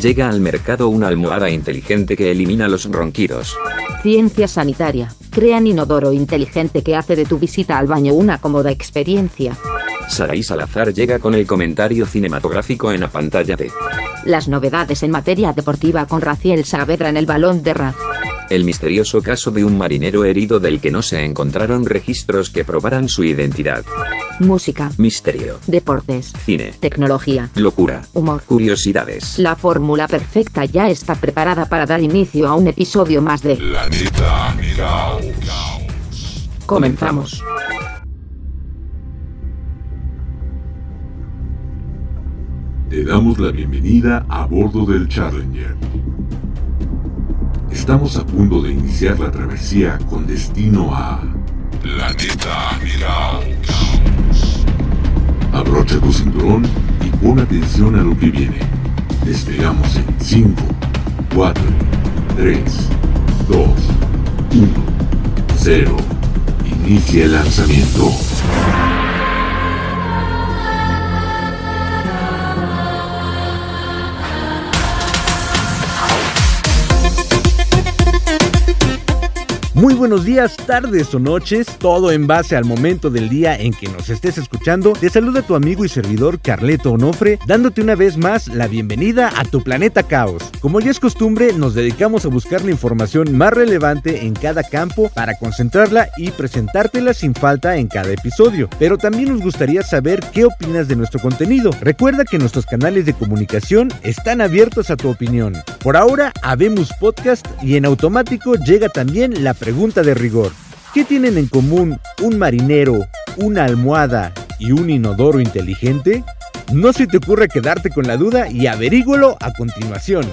Llega al mercado una almohada inteligente que elimina los ronquidos. Ciencia sanitaria. Crean inodoro inteligente que hace de tu visita al baño una cómoda experiencia. Saray Salazar llega con el comentario cinematográfico en la pantalla de Las novedades en materia deportiva con Raciel Saavedra en el balón de Raz. el misterioso caso de un marinero herido del que no se encontraron registros que probaran su identidad. Música. Misterio. Deportes. Cine. Tecnología. Locura. Humor. Curiosidades. La fórmula perfecta ya está preparada para dar inicio a un episodio más de Planeta Caos. Comenzamos. Te damos la bienvenida a bordo del Challenger. Estamos a punto de iniciar la travesía con destino a Planeta Caos. Abrocha tu cinturón y pon atención a lo que viene. Despegamos en 5, 4, 3, 2, 1, 0. Inicia el lanzamiento. Muy buenos días, tardes o noches, todo en base al momento del día en que nos estés escuchando. Te saluda tu amigo y servidor Carleto Onofre, dándote una vez más la bienvenida a tu planeta caos. Como ya es costumbre, nos dedicamos a buscar la información más relevante en cada campo para concentrarla y presentártela sin falta en cada episodio. Pero también nos gustaría saber qué opinas de nuestro contenido. Recuerda que nuestros canales de comunicación están abiertos a tu opinión. Por ahora, habemos podcast y en automático llega también la pregunta de rigor. ¿Qué tienen en común un marinero, una almohada y un inodoro inteligente? No se te ocurre quedarte con la duda y averígualo a continuación.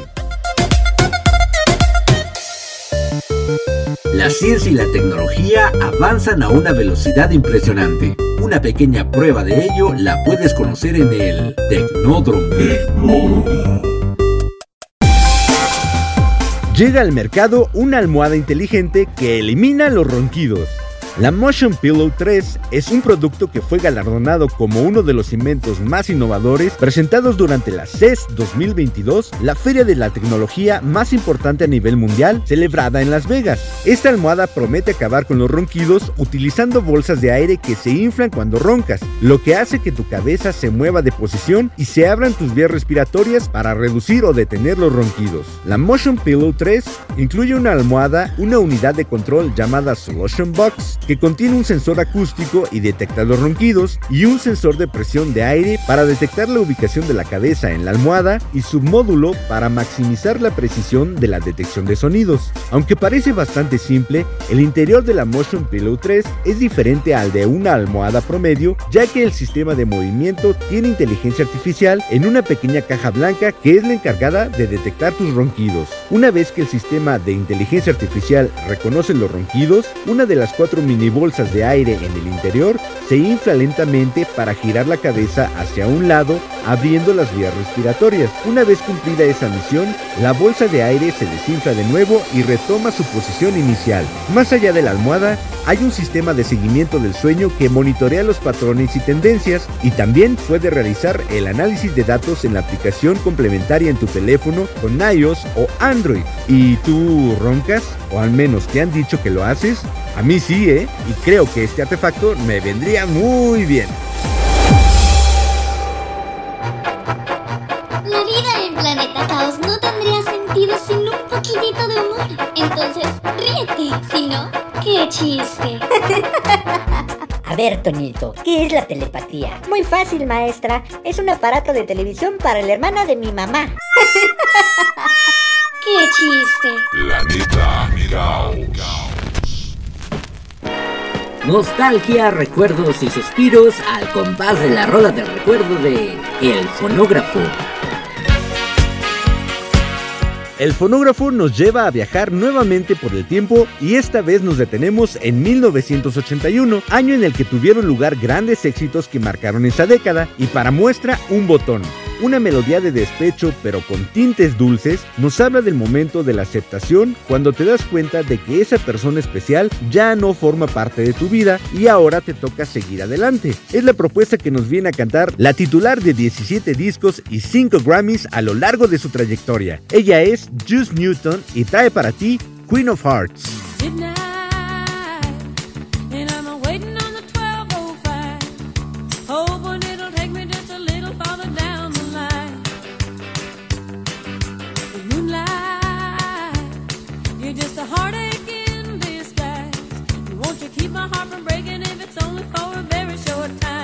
La ciencia y la tecnología avanzan a una velocidad impresionante. Una pequeña prueba de ello la puedes conocer en el Tecnódromo. Llega al mercado una almohada inteligente que elimina los ronquidos. La Motion Pillow 3 es un producto que fue galardonado como uno de los inventos más innovadores presentados durante la CES 2022, la feria de la tecnología más importante a nivel mundial celebrada en Las Vegas. Esta almohada promete acabar con los ronquidos utilizando bolsas de aire que se inflan cuando roncas, lo que hace que tu cabeza se mueva de posición y se abran tus vías respiratorias para reducir o detener los ronquidos. La Motion Pillow 3 incluye una almohada, una unidad de control llamada Solution Box, que contiene un sensor acústico y detecta los ronquidos, y un sensor de presión de aire para detectar la ubicación de la cabeza en la almohada y submódulo para maximizar la precisión de la detección de sonidos. Aunque parece bastante simple, el interior de la Motion Pillow 3 es diferente al de una almohada promedio, ya que el sistema de movimiento tiene inteligencia artificial en una pequeña caja blanca que es la encargada de detectar tus ronquidos. Una vez que el sistema de inteligencia artificial reconoce los ronquidos, una de las cuatro mini bolsas de aire en el interior se infla lentamente para girar la cabeza hacia un lado, abriendo las vías respiratorias. Una vez cumplida esa misión, la bolsa de aire se desinfla de nuevo y retoma su posición inicial. Más allá de la almohada, hay un sistema de seguimiento del sueño que monitorea los patrones y tendencias y también puede realizar el análisis de datos en la aplicación complementaria en tu teléfono con iOS o Android. ¿Y tú roncas? ¿O al menos te han dicho que lo haces? A mí sí, ¿eh? Y creo que este artefacto me vendría muy bien. La vida en Planeta Caos no tendría sentido sin un poquitito de humor. Entonces, ríete. Si no, qué chiste. A ver, Toñito, ¿qué es la telepatía? Muy fácil, maestra. Es un aparato de televisión para el hermano de mi mamá. Qué chiste. Planeta Caos. Nostalgia, recuerdos y suspiros al compás de la rola del recuerdo de El Fonógrafo. El fonógrafo nos lleva a viajar nuevamente por el tiempo y esta vez nos detenemos en 1981, año en el que tuvieron lugar grandes éxitos que marcaron esa década y para muestra un botón. Una melodía de despecho pero con tintes dulces nos habla del momento de la aceptación cuando te das cuenta de que esa persona especial ya no forma parte de tu vida y ahora te toca seguir adelante. Es la propuesta que nos viene a cantar la titular de 17 discos y 5 Grammys a lo largo de su trayectoria. Ella es Juice Newton y trae para ti Queen of Hearts. time.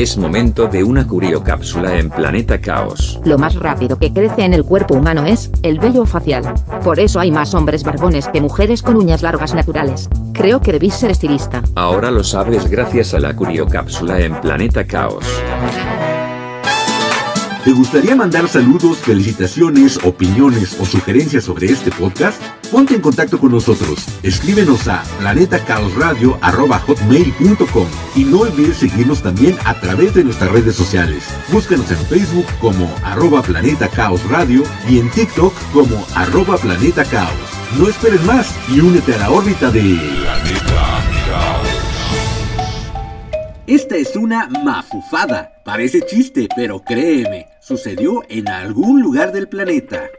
Es momento de una curiocápsula en Planeta Caos. Lo más rápido que crece en el cuerpo humano es el vello facial. Por eso hay más hombres barbones que mujeres con uñas largas naturales. Creo que debís ser estilista. Ahora lo sabes gracias a la curiocápsula en Planeta Caos. ¿Te gustaría mandar saludos, felicitaciones, opiniones o sugerencias sobre este podcast? Ponte en contacto con nosotros. Escríbenos a planetacaosradio.com y no olvides seguirnos también a través de nuestras redes sociales. Búscanos en Facebook como arroba Planeta Caos Radio y en TikTok como arroba Planeta Caos. No esperes más y únete a la órbita de Planeta Caos. Esta es una mafufada. Parece chiste, pero créeme, sucedió en algún lugar del planeta.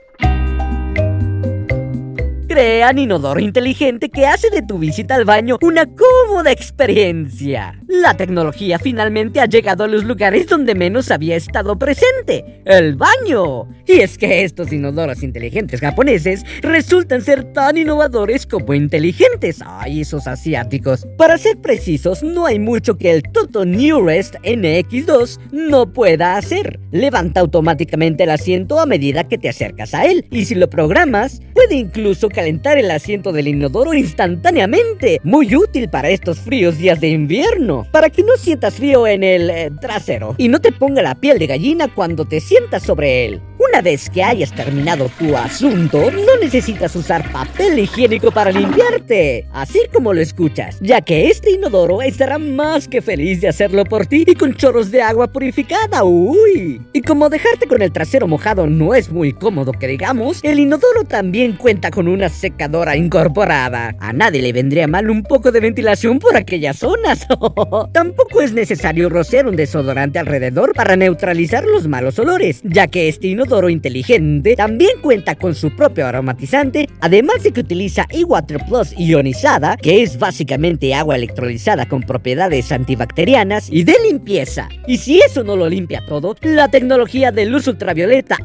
Crean inodoro inteligente que hace de tu visita al baño una cómoda experiencia. La tecnología finalmente ha llegado a los lugares donde menos había estado presente, el baño. Y es que estos inodoros inteligentes japoneses resultan ser tan innovadores como inteligentes. Ay, esos asiáticos. Para ser precisos, no hay mucho que el Toto Newrest NX2 no pueda hacer. Levanta automáticamente el asiento a medida que te acercas a él. Y si lo programas, puede incluso calentar el asiento del inodoro instantáneamente. Muy útil para estos fríos días de invierno. Para que no sientas frío en el eh, trasero y no te ponga la piel de gallina cuando te sientas sobre él. Una vez que hayas terminado tu asunto, no necesitas usar papel higiénico para limpiarte, así como lo escuchas, ya que este inodoro estará más que feliz de hacerlo por ti y con chorros de agua purificada. Uy. Y como dejarte con el trasero mojado no es muy cómodo que digamos, el inodoro también cuenta con una secadora incorporada. A nadie le vendría mal un poco de ventilación por aquellas zonas. Tampoco es necesario rociar un desodorante alrededor para neutralizar los malos olores, ya que este inodoro inteligente también cuenta con su propio aromatizante, además de que utiliza e-Water Plus ionizada, que es básicamente agua electrolizada con propiedades antibacterianas y de limpieza. Y si eso no lo limpia todo, la tecnología de luz ultravioleta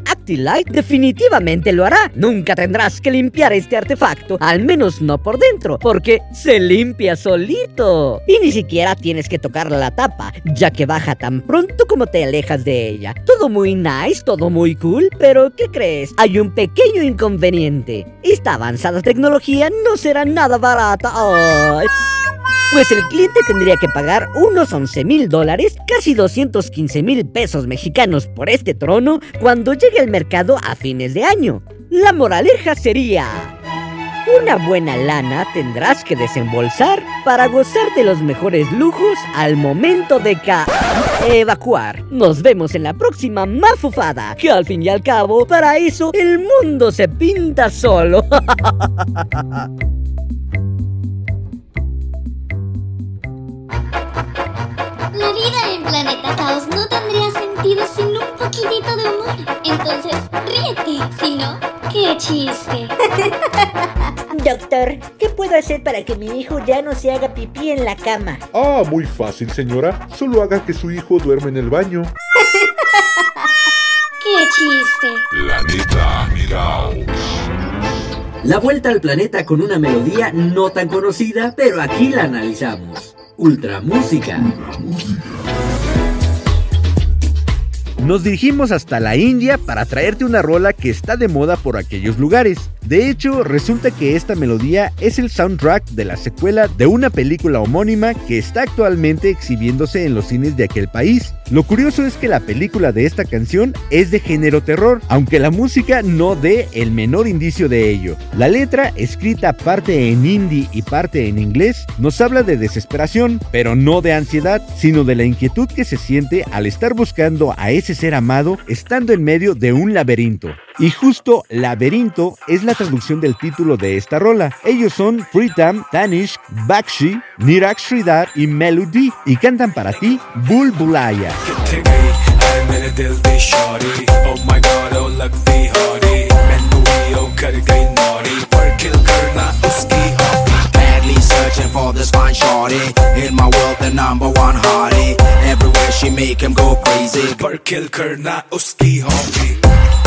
Definitivamente lo hará. Nunca tendrás que limpiar este artefacto, al menos no por dentro, porque se limpia solito. Y ni siquiera tienes que tocar la tapa, ya que baja tan pronto como te alejas de ella. Todo muy nice, todo muy cool, pero ¿qué crees? Hay un pequeño inconveniente. Esta avanzada tecnología no será nada barata. Pues el cliente tendría que pagar unos 11 mil dólares, casi 215 mil pesos mexicanos por este trono cuando llegue al mercado a fines de año. La moraleja sería... Una buena lana tendrás que desembolsar para gozar de los mejores lujos al momento de ca evacuar. Nos vemos en la próxima mafufada, que al fin y al cabo, para eso el mundo se pinta solo. Planeta Caos no tendría sentido sin un poquitito de humor. Entonces, ríete. Si no, qué chiste. Doctor, ¿qué puedo hacer para que mi hijo ya no se haga pipí en la cama? Ah, muy fácil, señora. Solo haga que su hijo duerme en el baño. Qué chiste. Planeta Miraos. La vuelta al planeta con una melodía no tan conocida, pero aquí la analizamos. Ultra Música. Nos dirigimos hasta la India para traerte una rola que está de moda por aquellos lugares. De hecho, resulta que esta melodía es el soundtrack de la secuela de una película homónima que está actualmente exhibiéndose en los cines de aquel país. Lo curioso es que la película de esta canción es de género terror, aunque la música no dé el menor indicio de ello. La letra, escrita parte en hindi y parte en inglés, nos habla de desesperación, pero no de ansiedad, sino de la inquietud que se siente al estar buscando a ese ser amado estando en medio de un laberinto. Y justo laberinto es la traducción del título de esta rola. Ellos son Pritam, Tanish, Bakshi, Nirak Sridhar y Melody y cantan para ti Bulbulaya. searching for this fine shorty In my world the number one hottie Everywhere she make him go crazy But kill karna uski hobby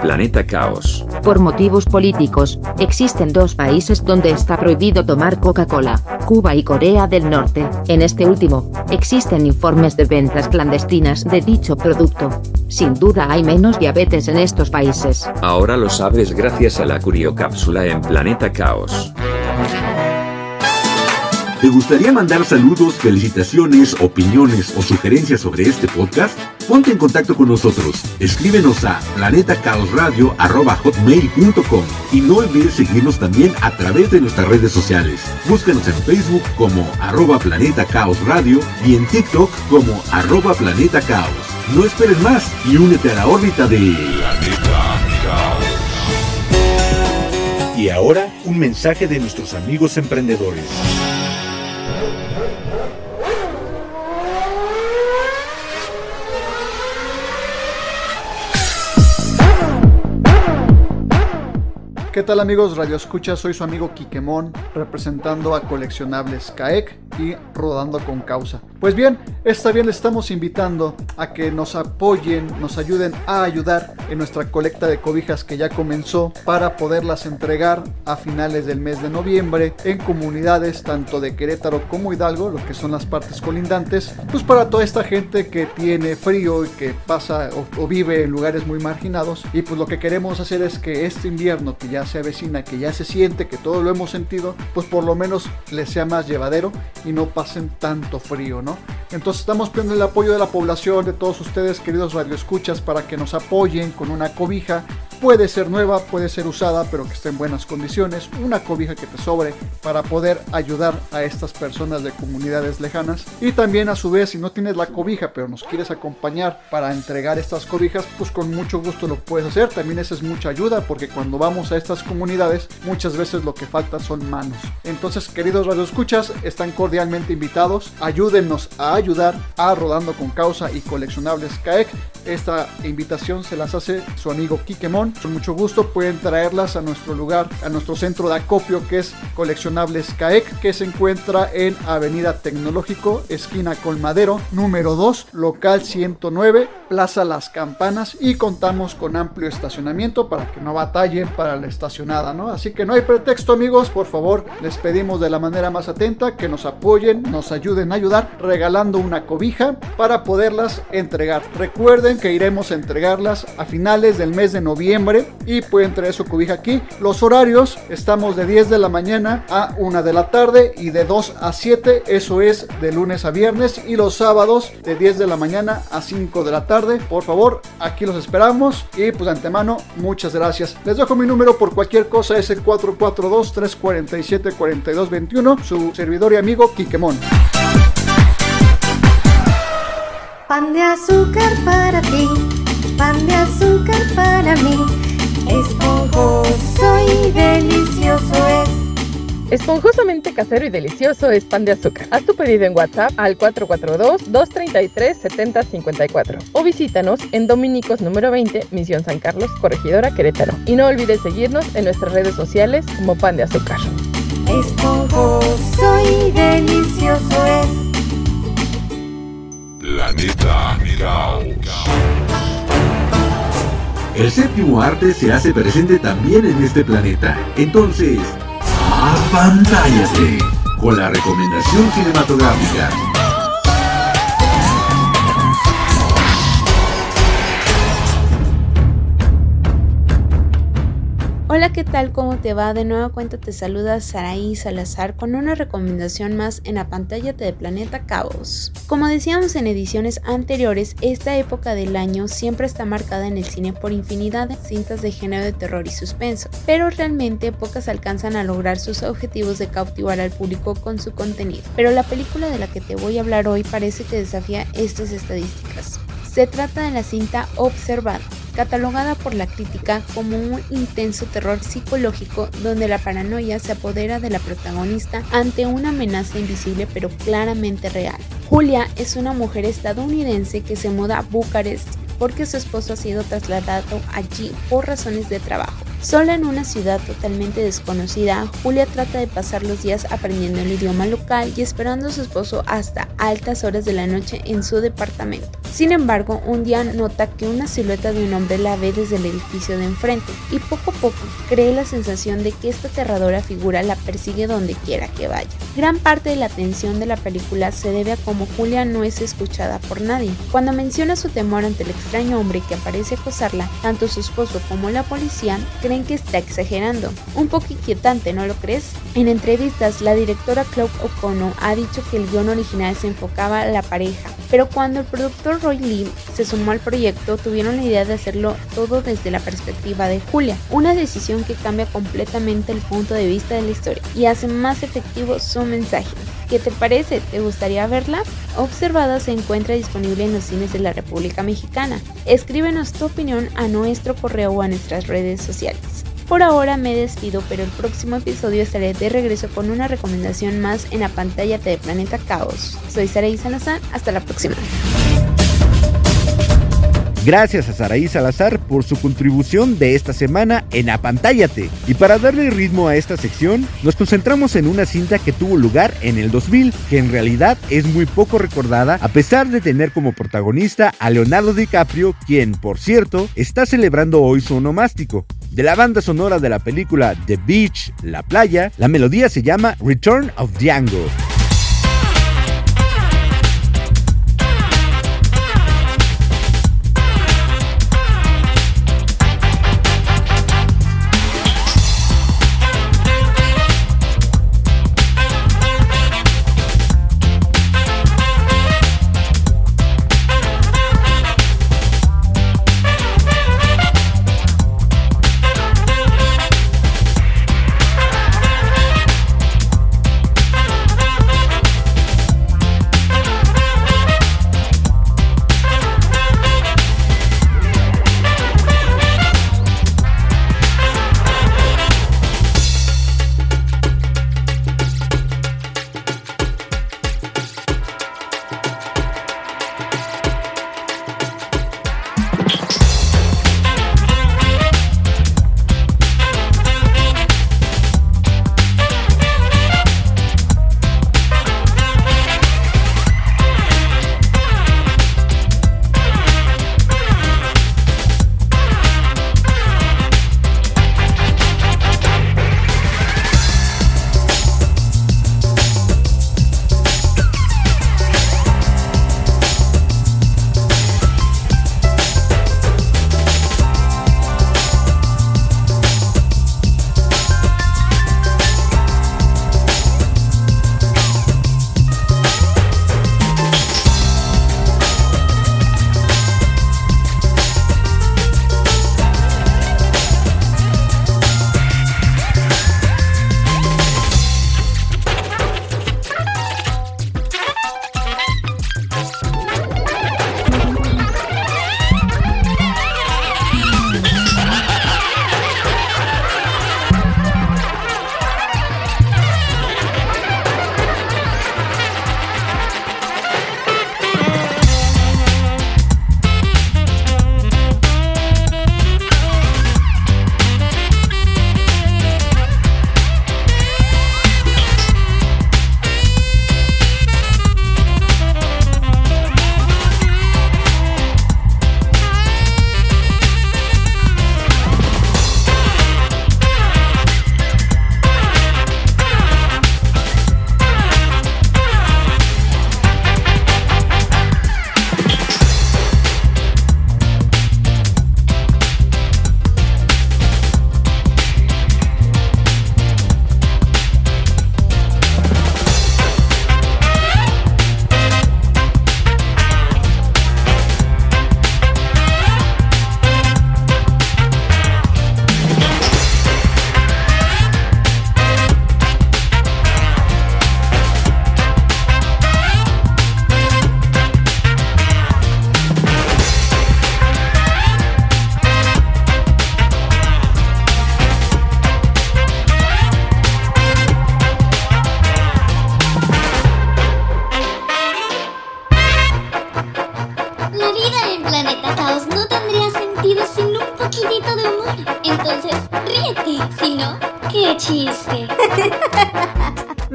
Planeta Caos. Por motivos políticos, existen dos países donde está prohibido tomar Coca-Cola, Cuba y Corea del Norte. En este último, existen informes de ventas clandestinas de dicho producto. Sin duda hay menos diabetes en estos países. Ahora lo sabes gracias a la curiocápsula en Planeta Caos. ¿Te gustaría mandar saludos, felicitaciones, opiniones o sugerencias sobre este podcast? Ponte en contacto con nosotros. Escríbenos a planetacaosradio.com y no olvides seguirnos también a través de nuestras redes sociales. Búscanos en Facebook como arroba Planeta Caos Radio y en TikTok como arroba Planeta Caos. No esperes más y únete a la órbita de Planeta Caos. Y ahora, un mensaje de nuestros amigos emprendedores. ¿Qué tal amigos Radio Escucha? Soy su amigo Quiquemón, representando a Coleccionables CAEC y Rodando con Causa. Pues bien, esta bien les estamos invitando a que nos apoyen, nos ayuden a ayudar en nuestra colecta de cobijas que ya comenzó para poderlas entregar a finales del mes de noviembre en comunidades tanto de Querétaro como Hidalgo, lo que son las partes colindantes, pues para toda esta gente que tiene frío y que pasa o, o vive en lugares muy marginados y pues lo que queremos hacer es que este invierno que ya se avecina, que ya se siente, que todo lo hemos sentido, pues por lo menos les sea más llevadero y no pasen tanto frío, ¿no? Entonces estamos pidiendo el apoyo de la población, de todos ustedes, queridos radioescuchas, para que nos apoyen con una cobija. Puede ser nueva, puede ser usada, pero que esté en buenas condiciones. Una cobija que te sobre para poder ayudar a estas personas de comunidades lejanas. Y también a su vez, si no tienes la cobija, pero nos quieres acompañar para entregar estas cobijas, pues con mucho gusto lo puedes hacer. También esa es mucha ayuda, porque cuando vamos a estas comunidades, muchas veces lo que falta son manos. Entonces, queridos radioescuchas, están cordialmente invitados. Ayúdennos a ayudar a Rodando con Causa y Coleccionables CAEC. Esta invitación se las hace su amigo Kikemon. Con mucho gusto pueden traerlas a nuestro lugar, a nuestro centro de acopio que es Coleccionables CAEC, que se encuentra en Avenida Tecnológico, esquina Colmadero, número 2, local 109, Plaza Las Campanas y contamos con amplio estacionamiento para que no batallen para la estacionada, ¿no? Así que no hay pretexto amigos, por favor, les pedimos de la manera más atenta que nos apoyen, nos ayuden a ayudar regalando una cobija para poderlas entregar. Recuerden que iremos a entregarlas a finales del mes de noviembre y pueden traer su cobija aquí. Los horarios estamos de 10 de la mañana a 1 de la tarde y de 2 a 7, eso es de lunes a viernes y los sábados de 10 de la mañana a 5 de la tarde. Por favor, aquí los esperamos y pues de antemano muchas gracias. Les dejo mi número por cualquier cosa es el 442 347 4221, su servidor y amigo Quiquemón. Pan de azúcar para ti, pan de azúcar para mí, esponjoso y delicioso es. Esponjosamente casero y delicioso es pan de azúcar. Haz tu pedido en WhatsApp al 442-233-7054 o visítanos en Dominicos número 20, Misión San Carlos, Corregidora Querétaro. Y no olvides seguirnos en nuestras redes sociales como pan de azúcar. Esponjoso y delicioso es. Planeta. El séptimo arte se hace presente también en este planeta. Entonces, apantállate con la recomendación cinematográfica. Hola, ¿qué tal? ¿Cómo te va? De nueva cuenta te saluda Saraí Salazar con una recomendación más en la pantalla de Planeta Caos. Como decíamos en ediciones anteriores, esta época del año siempre está marcada en el cine por infinidad de cintas de género de terror y suspenso, pero realmente pocas alcanzan a lograr sus objetivos de cautivar al público con su contenido. Pero la película de la que te voy a hablar hoy parece que desafía estas estadísticas. Se trata de la cinta Observado, catalogada por la crítica como un intenso terror psicológico donde la paranoia se apodera de la protagonista ante una amenaza invisible pero claramente real. Julia es una mujer estadounidense que se muda a Bucarest porque su esposo ha sido trasladado allí por razones de trabajo. Sola en una ciudad totalmente desconocida, Julia trata de pasar los días aprendiendo el idioma local y esperando a su esposo hasta altas horas de la noche en su departamento. Sin embargo, un día nota que una silueta de un hombre la ve desde el edificio de enfrente y poco a poco cree la sensación de que esta aterradora figura la persigue donde quiera que vaya. Gran parte de la atención de la película se debe a cómo Julia no es escuchada por nadie. Cuando menciona su temor ante el extraño hombre que aparece acosarla, tanto su esposo como la policía creen que está exagerando. Un poco inquietante, ¿no lo crees? En entrevistas, la directora Claude O'Connor ha dicho que el guion original se enfocaba a la pareja, pero cuando el productor Roy Lee se sumó al proyecto, tuvieron la idea de hacerlo todo desde la perspectiva de Julia, una decisión que cambia completamente el punto de vista de la historia y hace más efectivo su mensaje. ¿Qué te parece? ¿Te gustaría verla? Observada se encuentra disponible en los cines de la República Mexicana. Escríbenos tu opinión a nuestro correo o a nuestras redes sociales. Por ahora me despido, pero el próximo episodio estaré de regreso con una recomendación más en la pantalla de Planeta Caos. Soy Saraí Salazar, hasta la próxima. Gracias a Saraí Salazar por su contribución de esta semana en Apantállate. Y para darle ritmo a esta sección, nos concentramos en una cinta que tuvo lugar en el 2000, que en realidad es muy poco recordada, a pesar de tener como protagonista a Leonardo DiCaprio, quien, por cierto, está celebrando hoy su onomástico. De la banda sonora de la película The Beach, La Playa, la melodía se llama Return of Django.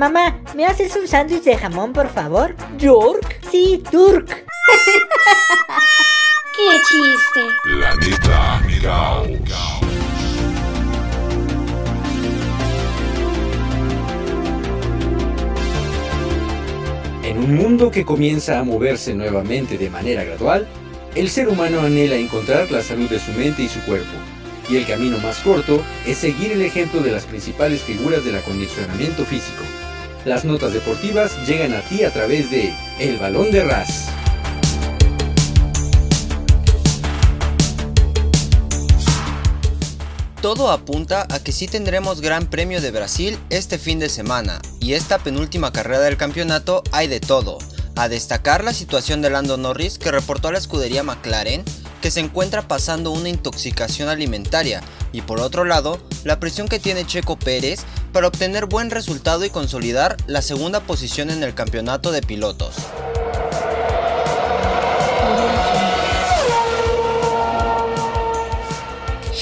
Mamá, ¿me haces un sándwich de jamón, por favor? ¿York? Sí, Turk. ¡Qué chiste! Planeta Caos. En un mundo que comienza a moverse nuevamente de manera gradual, el ser humano anhela encontrar la salud de su mente y su cuerpo. Y el camino más corto es seguir el ejemplo de las principales figuras del acondicionamiento físico. Las notas deportivas llegan a ti a través de El Balón de Ras. Todo apunta a que sí tendremos Gran Premio de Brasil este fin de semana, y esta penúltima carrera del campeonato hay de todo. A destacar la situación de Lando Norris que reportó a la escudería McLaren que se encuentra pasando una intoxicación alimentaria y por otro lado la presión que tiene Checo Pérez para obtener buen resultado y consolidar la segunda posición en el campeonato de pilotos.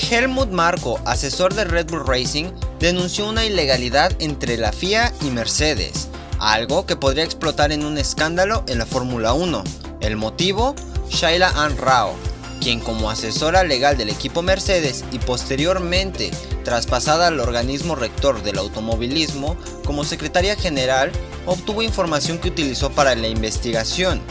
Helmut Marko, asesor de Red Bull Racing, denunció una ilegalidad entre la FIA y Mercedes, algo que podría explotar en un escándalo en la Fórmula 1. El motivo, Shaila Ann Rao, quien como asesora legal del equipo Mercedes y posteriormente traspasada al organismo rector del automovilismo como secretaria general, obtuvo información que utilizó para la investigación.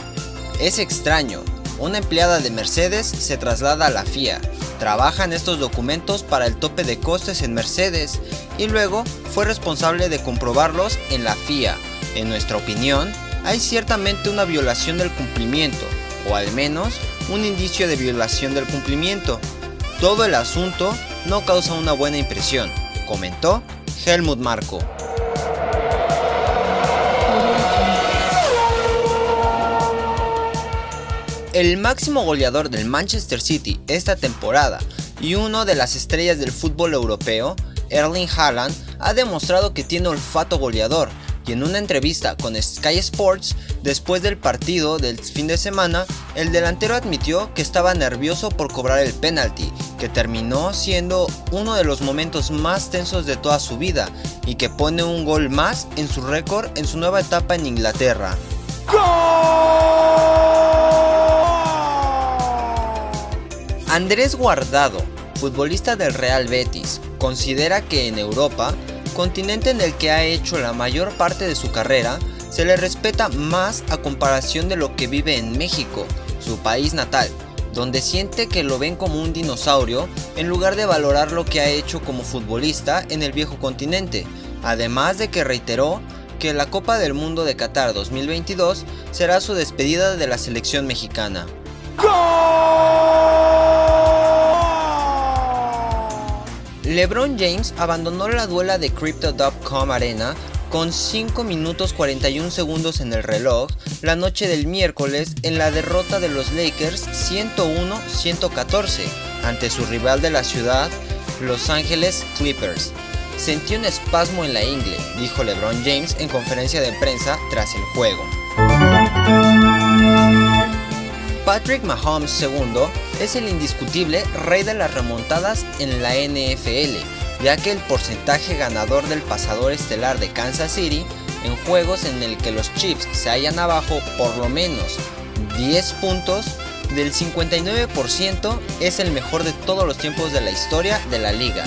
Es extraño, una empleada de Mercedes se traslada a la FIA, trabaja en estos documentos para el tope de costes en Mercedes y luego fue responsable de comprobarlos en la FIA. En nuestra opinión, hay ciertamente una violación del cumplimiento, o al menos un indicio de violación del cumplimiento. Todo el asunto no causa una buena impresión, comentó Helmut Marko. El máximo goleador del Manchester City esta temporada y uno de las estrellas del fútbol europeo, Erling Haaland, ha demostrado que tiene olfato goleador y en una entrevista con Sky Sports después del partido del fin de semana, el delantero admitió que estaba nervioso por cobrar el penalti, que terminó siendo uno de los momentos más tensos de toda su vida y que pone un gol más en su récord en su nueva etapa en Inglaterra. Andrés Guardado, futbolista del Real Betis, considera que en Europa, continente en el que ha hecho la mayor parte de su carrera, se le respeta más a comparación de lo que vive en México, su país natal, donde siente que lo ven como un dinosaurio en lugar de valorar lo que ha hecho como futbolista en el viejo continente, además de que reiteró que la Copa del Mundo de Qatar 2022 será su despedida de la selección mexicana. LeBron James abandonó la duela de Crypto.com Arena con 5 minutos 41 segundos en el reloj la noche del miércoles en la derrota de los Lakers 101-114 ante su rival de la ciudad, Los Ángeles Clippers. Sentí un espasmo en la ingle, dijo LeBron James en conferencia de prensa tras el juego. Patrick Mahomes II es el indiscutible rey de las remontadas en la NFL, ya que el porcentaje ganador del pasador estelar de Kansas City en juegos en el que los Chiefs se hallan abajo por lo menos 10 puntos del 59% es el mejor de todos los tiempos de la historia de la liga.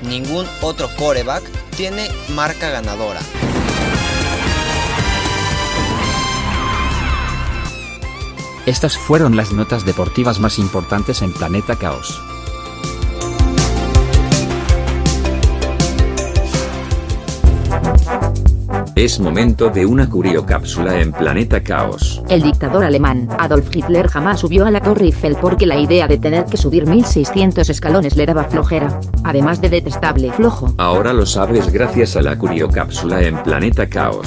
Ningún otro coreback tiene marca ganadora. Estas fueron las notas deportivas más importantes en Planeta Caos. Es momento de una curiocápsula en Planeta Caos. El dictador alemán, Adolf Hitler jamás subió a la Torre Eiffel porque la idea de tener que subir 1600 escalones le daba flojera. Además de detestable flojo. Ahora lo sabes gracias a la curiocápsula en Planeta Caos.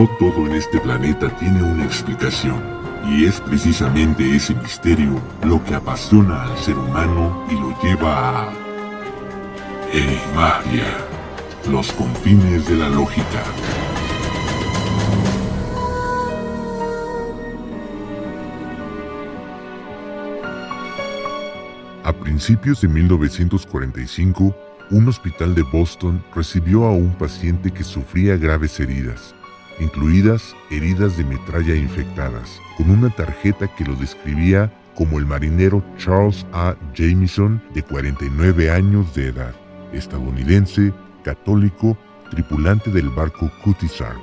No todo en este planeta tiene una explicación, y es precisamente ese misterio lo que apasiona al ser humano y lo lleva a... Enigmagia, los confines de la lógica. A principios de 1945, un hospital de Boston recibió a un paciente que sufría graves heridas, incluidas heridas de metralla infectadas, con una tarjeta que lo describía como el marinero Charles A. Jameson, de 49 años de edad, estadounidense, católico, tripulante del barco Cootie Sark.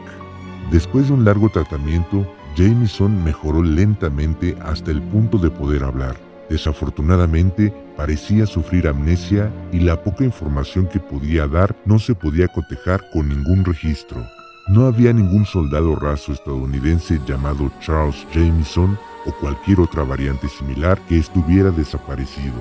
Después de un largo tratamiento, Jameson mejoró lentamente hasta el punto de poder hablar. Desafortunadamente, parecía sufrir amnesia y la poca información que podía dar no se podía cotejar con ningún registro. No había ningún soldado raso estadounidense llamado Charles Jameson o cualquier otra variante similar que estuviera desaparecido.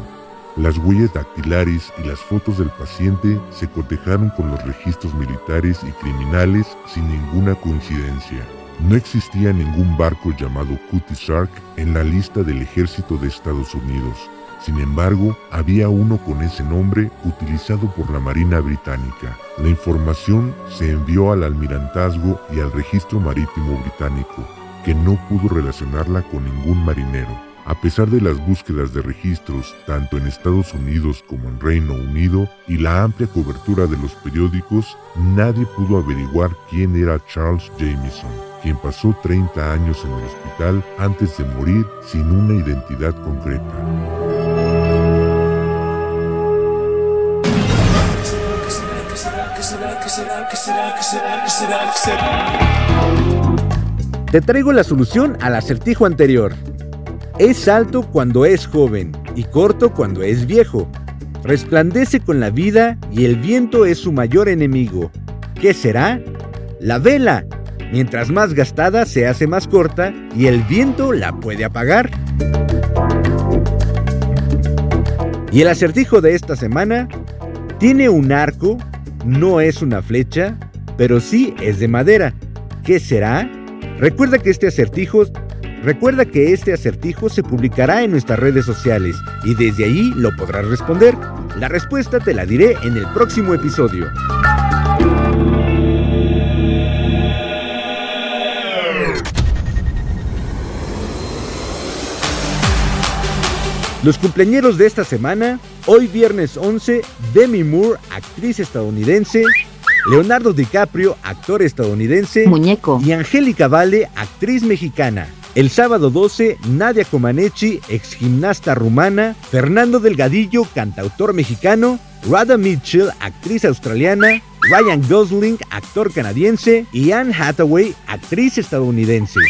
Las huellas dactilares y las fotos del paciente se cotejaron con los registros militares y criminales sin ninguna coincidencia. No existía ningún barco llamado Cootie Sark en la lista del ejército de Estados Unidos. Sin embargo, había uno con ese nombre utilizado por la Marina Británica. La información se envió al almirantazgo y al registro marítimo británico, que no pudo relacionarla con ningún marinero. A pesar de las búsquedas de registros tanto en Estados Unidos como en Reino Unido y la amplia cobertura de los periódicos, nadie pudo averiguar quién era Charles Jameson, quien pasó 30 años en el hospital antes de morir sin una identidad concreta. Te traigo la solución al acertijo anterior. Es alto cuando es joven y corto cuando es viejo. Resplandece con la vida y el viento es su mayor enemigo. ¿Qué será? La vela. Mientras más gastada se hace más corta y el viento la puede apagar. Y el acertijo de esta semana tiene un arco, no es una flecha, pero sí es de madera. ¿Qué será? Recuerda que este acertijo Recuerda que este acertijo se publicará en nuestras redes sociales y desde ahí lo podrás responder. La respuesta te la diré en el próximo episodio. Los cumpleaños de esta semana, hoy viernes 11, Demi Moore, actriz estadounidense, Leonardo DiCaprio, actor estadounidense, Muñeco, y Angélica Vale, actriz mexicana. El sábado 12, Nadia Comaneci, ex gimnasta rumana, Fernando Delgadillo, cantautor mexicano, Rada Mitchell, actriz australiana, Ryan Gosling, actor canadiense, y Anne Hathaway, actriz estadounidense.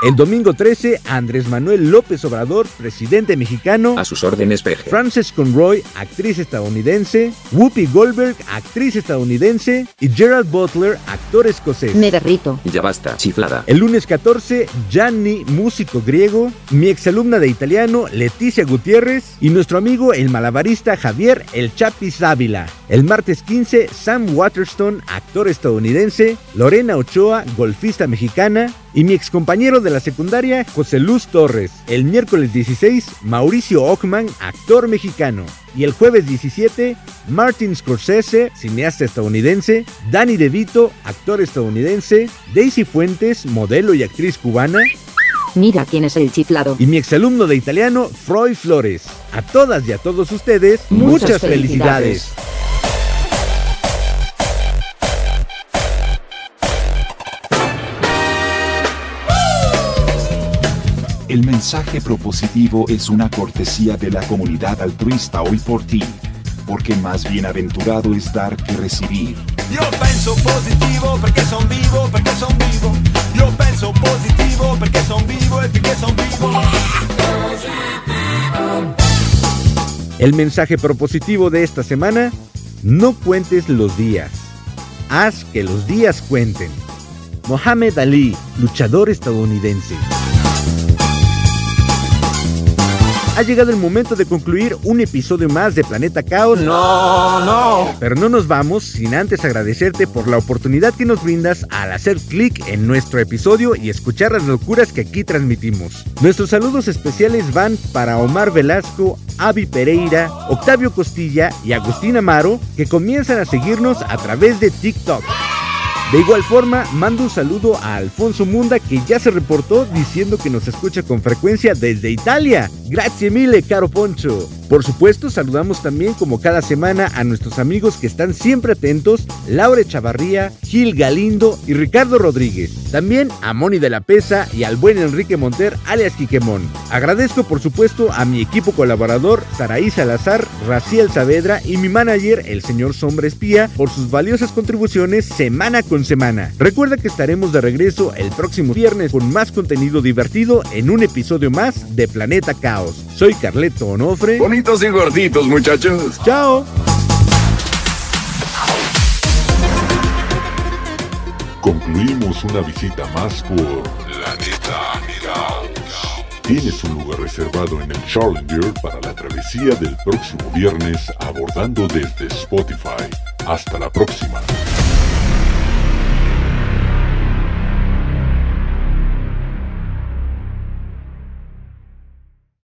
El domingo 13, Andrés Manuel López Obrador, presidente mexicano. A sus órdenes, peje. Frances Conroy, actriz estadounidense. Whoopi Goldberg, actriz estadounidense. Y Gerald Butler, actor escocés. Me derrito. Ya basta, chiflada. El lunes 14, Gianni, músico griego. Mi exalumna de italiano, Leticia Gutiérrez. Y nuestro amigo, el malabarista Javier El Chapis Ávila. El martes 15, Sam Waterston, actor estadounidense. Lorena Ochoa, golfista mexicana. Y mi excompañero de la secundaria, José Luz Torres. El miércoles 16, Mauricio Ockman, actor mexicano. Y el jueves 17, Martin Scorsese, cineasta estadounidense. Danny DeVito, actor estadounidense. Daisy Fuentes, modelo y actriz cubana. Mira quién es el chiflado. Y mi exalumno de italiano, Freud Flores. A todas y a todos ustedes, muchas, Muchas felicidades. felicidades. El mensaje propositivo es una cortesía de la comunidad altruista hoy por ti, porque más bienaventurado es dar que recibir. Io penso positivo perché son vivo, perché son vivo. Io penso positivo perché son vivo e perché son vivo. El mensaje propositivo de esta semana, no cuentes los días, haz que los días cuenten. Mohamed Ali, luchador estadounidense. Ha llegado el momento de concluir un episodio más de Planeta Caos. No, no. Pero no nos vamos sin antes agradecerte por la oportunidad que nos brindas al hacer clic en nuestro episodio y escuchar las locuras que aquí transmitimos. Nuestros saludos especiales van para Omar Velasco, Avi Pereira, Octavio Costilla y Agustín Amaro, que comienzan a seguirnos a través de TikTok. De igual forma, mando un saludo a Alfonso Munda que ya se reportó diciendo que nos escucha con frecuencia desde Italia. Grazie mille, caro Poncho. Por supuesto, saludamos también como cada semana a nuestros amigos que están siempre atentos, Laura Chavarría, Gil Galindo y Ricardo Rodríguez. También a Moni de la Pesa y al buen Enrique Monter, alias Quiquemón. Agradezco por supuesto a mi equipo colaborador, Saraí Salazar, Raciel Saavedra y mi manager, el señor Sombra Espía, por sus valiosas contribuciones semana con semana. Recuerda que estaremos de regreso el próximo viernes con más contenido divertido en un episodio más de Planeta Caos. Soy Carleto Onofre. Bonitos y gorditos, muchachos. Chao. Concluimos una visita más por Planeta Caos. Tienes un lugar reservado en el Challenger para la travesía del próximo viernes abordando desde Spotify. Hasta la próxima.